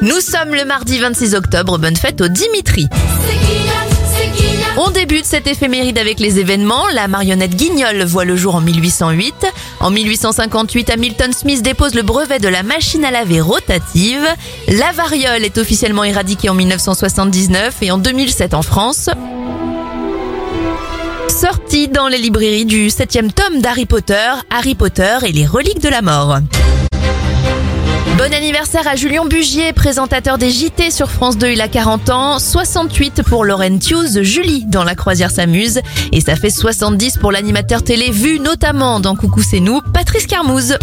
Nous sommes le mardi 26 octobre, bonne fête au Dimitri. On débute cette éphéméride avec les événements. La marionnette Guignol voit le jour en 1808. En 1858, Hamilton Smith dépose le brevet de la machine à laver rotative. La variole est officiellement éradiquée en 1979 et en 2007 en France. Sortie dans les librairies du septième tome d'Harry Potter, Harry Potter et les reliques de la mort. Bon anniversaire à Julien Bugier, présentateur des JT sur France 2, il a 40 ans, 68 pour Lauren Hughes, Julie dans La Croisière s'amuse, et ça fait 70 pour l'animateur télé vu notamment dans Coucou c'est nous, Patrice Carmouze.